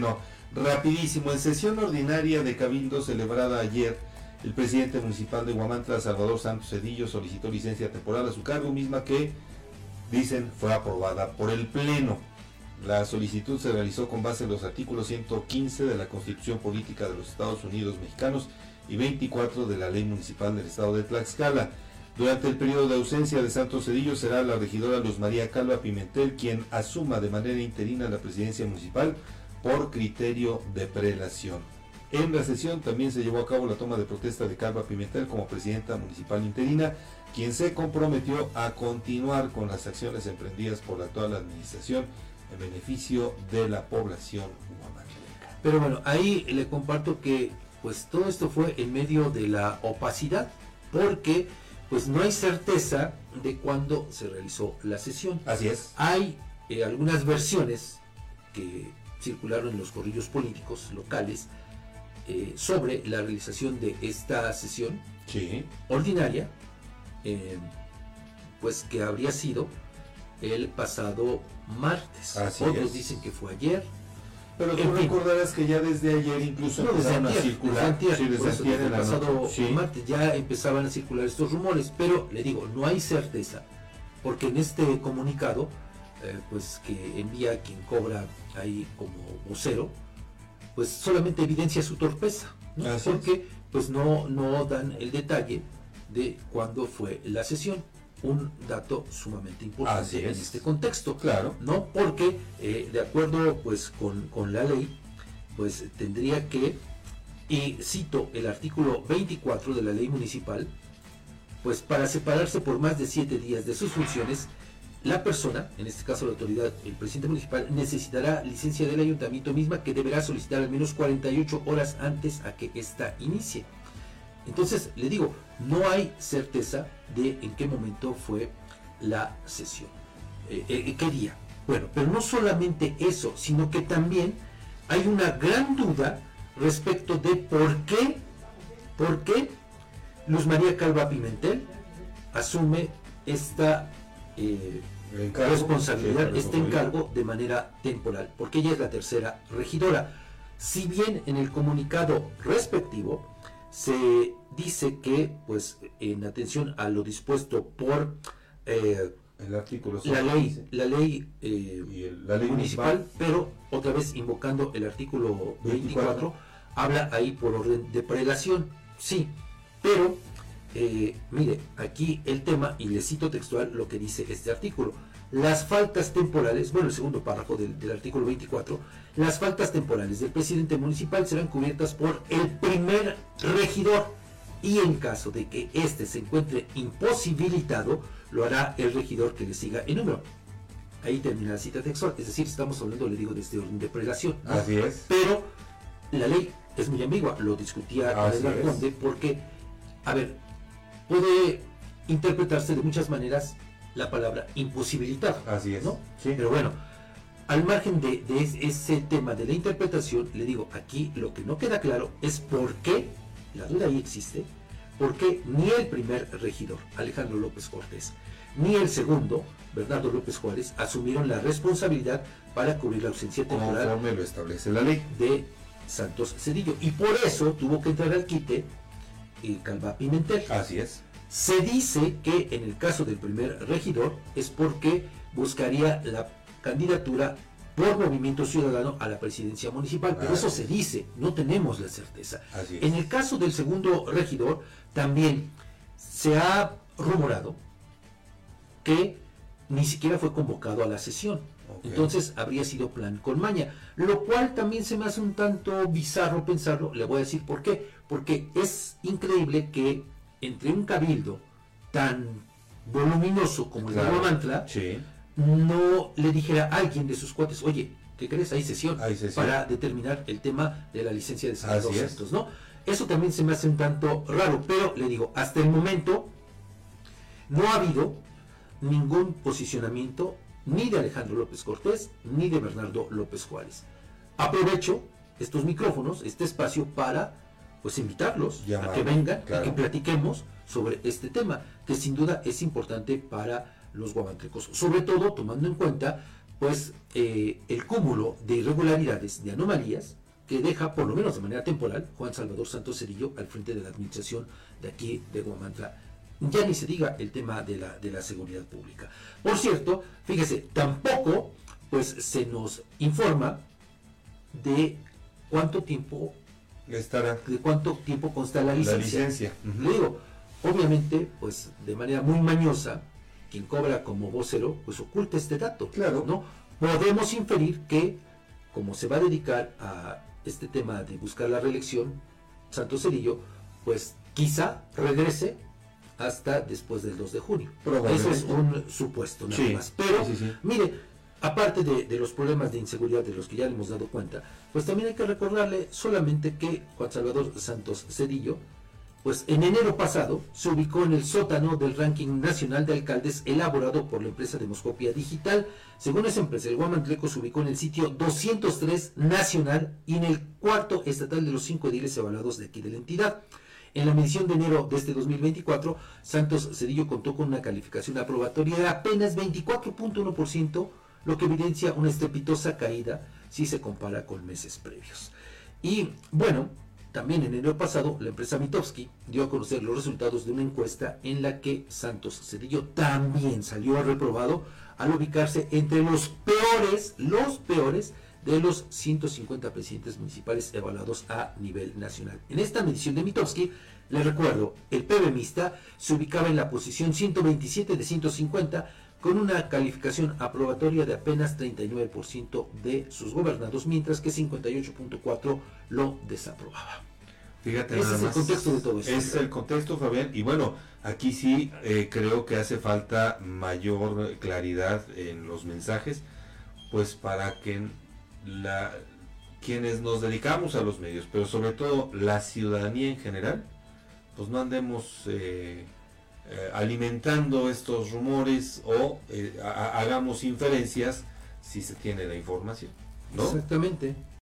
Bueno, rapidísimo, en sesión ordinaria de Cabildo celebrada ayer, el presidente municipal de Guamantla, Salvador Santos Cedillo, solicitó licencia temporal a su cargo, misma que, dicen, fue aprobada por el Pleno. La solicitud se realizó con base en los artículos 115 de la Constitución Política de los Estados Unidos Mexicanos y 24 de la Ley Municipal del Estado de Tlaxcala. Durante el periodo de ausencia de Santos Cedillo será la regidora Luz María Calva Pimentel quien asuma de manera interina la presidencia municipal por criterio de prelación. En la sesión también se llevó a cabo la toma de protesta de Calva Pimentel como presidenta municipal interina, quien se comprometió a continuar con las acciones emprendidas por la actual administración en beneficio de la población huamanteca. Pero bueno, ahí le comparto que pues todo esto fue en medio de la opacidad, porque pues no hay certeza de cuándo se realizó la sesión. Así es. Hay eh, algunas versiones que circularon en los corrillos políticos locales eh, sobre la realización de esta sesión ordinaria, eh, pues que habría sido el pasado martes. Otros dicen que fue ayer, pero tú recordarás que ya desde ayer incluso empezaron a circular. Desde el pasado martes ya empezaban a circular estos rumores, pero le digo, no hay certeza, porque en este comunicado, eh, pues que envía quien cobra ahí como vocero, pues solamente evidencia su torpeza, porque pues no, no dan el detalle de cuándo fue la sesión un dato sumamente importante en este contexto. Claro. ¿No? Porque, eh, de acuerdo pues, con, la ley, pues tendría que, y cito el artículo 24 de la ley municipal, pues para separarse por más de siete días de sus funciones, la persona, en este caso la autoridad, el presidente municipal, necesitará licencia del ayuntamiento misma que deberá solicitar al menos 48 horas antes a que ésta inicie. Entonces, le digo, no hay certeza de en qué momento fue la sesión, eh, eh, qué día. Bueno, pero no solamente eso, sino que también hay una gran duda respecto de por qué, por qué Luz María Calva Pimentel asume esta eh, responsabilidad, este encargo de manera temporal, porque ella es la tercera regidora. Si bien en el comunicado respectivo se dice que, pues, en atención a lo dispuesto por eh, el artículo la ley, la ley, eh, la ley municipal, pero otra vez invocando el artículo 24, habla ahí por orden de prelación, sí, pero eh, mire, aquí el tema, y le cito textual lo que dice este artículo, las faltas temporales, bueno, el segundo párrafo del, del, artículo 24, las faltas temporales del presidente municipal serán cubiertas por el primer regidor y en caso de que éste se encuentre imposibilitado, lo hará el regidor que le siga en número. Ahí termina la cita textual, es decir, estamos hablando, le digo, de este orden de prelación. Así es. Pero la ley es muy ambigua, lo discutía el Conde, porque, a ver, puede interpretarse de muchas maneras la palabra imposibilitado. Así es. ¿no? Pero bueno, al margen de, de, ese tema de la interpretación, le digo, aquí lo que no queda claro es por qué la duda ahí existe, porque ni el primer regidor, Alejandro López Cortés, ni el segundo, Bernardo López Juárez, asumieron la responsabilidad para cubrir la ausencia temporal Conforme lo establece la ley de Santos Cedillo. Y por eso tuvo que entrar al quite el Calva Pimentel. Así es. Se dice que en el caso del primer regidor es porque buscaría la candidatura por Movimiento Ciudadano a la presidencia municipal. Pero eso se dice, no tenemos la certeza. En el caso del segundo regidor, también se ha rumorado que ni siquiera fue convocado a la sesión. Entonces habría sido plan con maña, lo cual también se me hace un tanto bizarro pensarlo, le voy a decir por qué, porque es increíble que entre un cabildo tan voluminoso como el de Guamantla, no le dijera a alguien de sus cuates, oye, ¿qué crees? Hay sesión, para determinar el tema de la licencia de Santos, ¿no? Eso también se me hace un tanto raro, pero le digo, hasta el momento no ha habido ningún posicionamiento ni de Alejandro López Cortés ni de Bernardo López Juárez. Aprovecho estos micrófonos, este espacio para pues invitarlos a que vengan y que platiquemos sobre este tema, que sin duda es importante para los guamantecos, sobre todo tomando en cuenta pues eh, el cúmulo de irregularidades, de anomalías, que deja, por lo menos de manera temporal, Juan Salvador Santos Cerillo al frente de la administración de aquí de Guamantla. Ya ni se diga el tema de la, de la seguridad pública. Por cierto, fíjese, tampoco pues se nos informa de cuánto tiempo estará de cuánto tiempo consta la licencia. La licencia. Le digo, obviamente, pues de manera muy mañosa, quien cobra como vocero, pues oculta este dato. Claro. ¿no? Podemos inferir que, como se va a dedicar a este tema de buscar la reelección, Santos Cerillo, pues quizá regrese hasta después del 2 de junio. Eso es un supuesto nada más. Pero, mire, aparte de, de, los problemas de inseguridad de los que ya le hemos dado cuenta, pues también hay que recordarle solamente que Juan Salvador Santos Cedillo, pues en enero pasado se ubicó en el sótano del ranking nacional de alcaldes elaborado por la empresa Demoscopia Digital. Según esa empresa, el Guamantleco se ubicó en el sitio 203 nacional y en el cuarto estatal de los cinco ediles evaluados de aquí de la entidad. En la medición de enero de este 2024, Santos Cedillo contó con una calificación aprobatoria de apenas 24.1%, lo que evidencia una estrepitosa caída si se compara con meses previos. Y bueno, también en enero pasado, la empresa Mitowski dio a conocer los resultados de una encuesta en la que Santos Cedillo también salió reprobado al ubicarse entre los peores, los peores de los 150 presidentes municipales evaluados a nivel nacional. En esta medición de Mitowski, les recuerdo, el PBMista se ubicaba en la posición 127 de 150 con una calificación aprobatoria de apenas 39% de sus gobernados, mientras que 58.4% lo desaprobaba. Fíjate, Ese es el contexto de todo esto. Es el contexto, Fabián. Y bueno, aquí sí eh, creo que hace falta mayor claridad en los mensajes, pues para que la, quienes nos dedicamos a los medios, pero sobre todo la ciudadanía en general, pues no andemos eh, eh, alimentando estos rumores o hagamos inferencias si se tiene la información. ¿no? Exactamente.